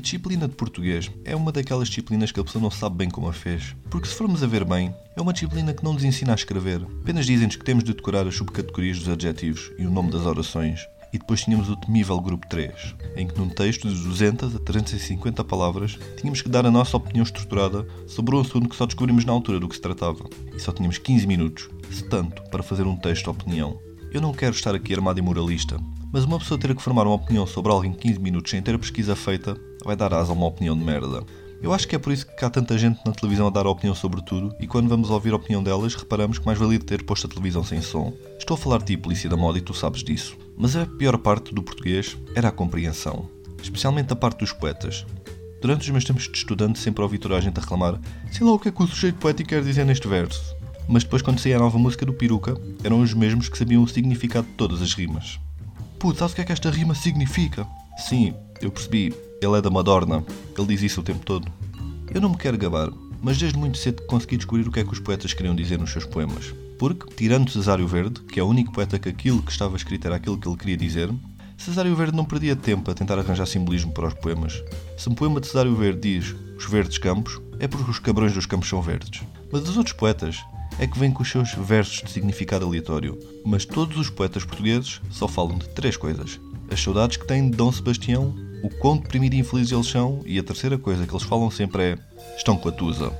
disciplina de português é uma daquelas disciplinas que a pessoa não sabe bem como a fez. Porque se formos a ver bem, é uma disciplina que não nos ensina a escrever. Apenas dizem-nos que temos de decorar as subcategorias dos adjetivos e o nome das orações. E depois tínhamos o temível grupo 3, em que num texto de 200 a 350 palavras tínhamos que dar a nossa opinião estruturada sobre um assunto que só descobrimos na altura do que se tratava. E só tínhamos 15 minutos, se tanto, para fazer um texto opinião. Eu não quero estar aqui armado e moralista, mas uma pessoa ter que formar uma opinião sobre algo em 15 minutos sem ter a pesquisa feita vai dar asa a uma opinião de merda. Eu acho que é por isso que há tanta gente na televisão a dar opinião sobre tudo e quando vamos ouvir a opinião delas reparamos que mais valia ter posto a televisão sem som. Estou a falar de ti, polícia da moda, e tu sabes disso. Mas a pior parte do português era a compreensão. Especialmente a parte dos poetas. Durante os meus tempos de estudante sempre ouvi toda a gente a reclamar sei lá o que é que o sujeito poético quer dizer neste verso. Mas depois quando saía a nova música do Peruca, eram os mesmos que sabiam o significado de todas as rimas. Putz, sabes o que é que esta rima significa? Sim, eu percebi. Ele é da Madorna. Ele diz isso o tempo todo. Eu não me quero gabar, mas desde muito cedo consegui descobrir o que é que os poetas queriam dizer nos seus poemas. Porque, tirando Cesário Verde, que é o único poeta que aquilo que estava escrito era aquilo que ele queria dizer, Cesário Verde não perdia tempo a tentar arranjar simbolismo para os poemas. Se um poema de Cesário Verde diz os verdes campos, é porque os cabrões dos campos são verdes. Mas os outros poetas é que vêm com os seus versos de significado aleatório. Mas todos os poetas portugueses só falam de três coisas: as saudades que têm de Dom Sebastião, o quão deprimido e infeliz eles são, e a terceira coisa que eles falam sempre é: estão com a Tusa.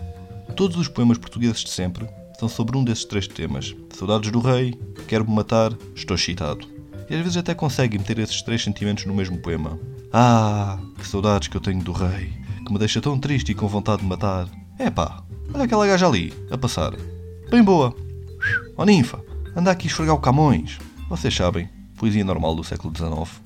Todos os poemas portugueses de sempre são sobre um desses três temas: saudades do rei, quero-me matar, estou excitado. E às vezes até conseguem meter esses três sentimentos no mesmo poema. Ah, que saudades que eu tenho do rei, que me deixa tão triste e com vontade de matar. Epá, olha aquela gaja ali, a passar. Bem boa. Ó oh, ninfa, anda aqui esfregar o Camões. Vocês sabem, poesia normal do século XIX.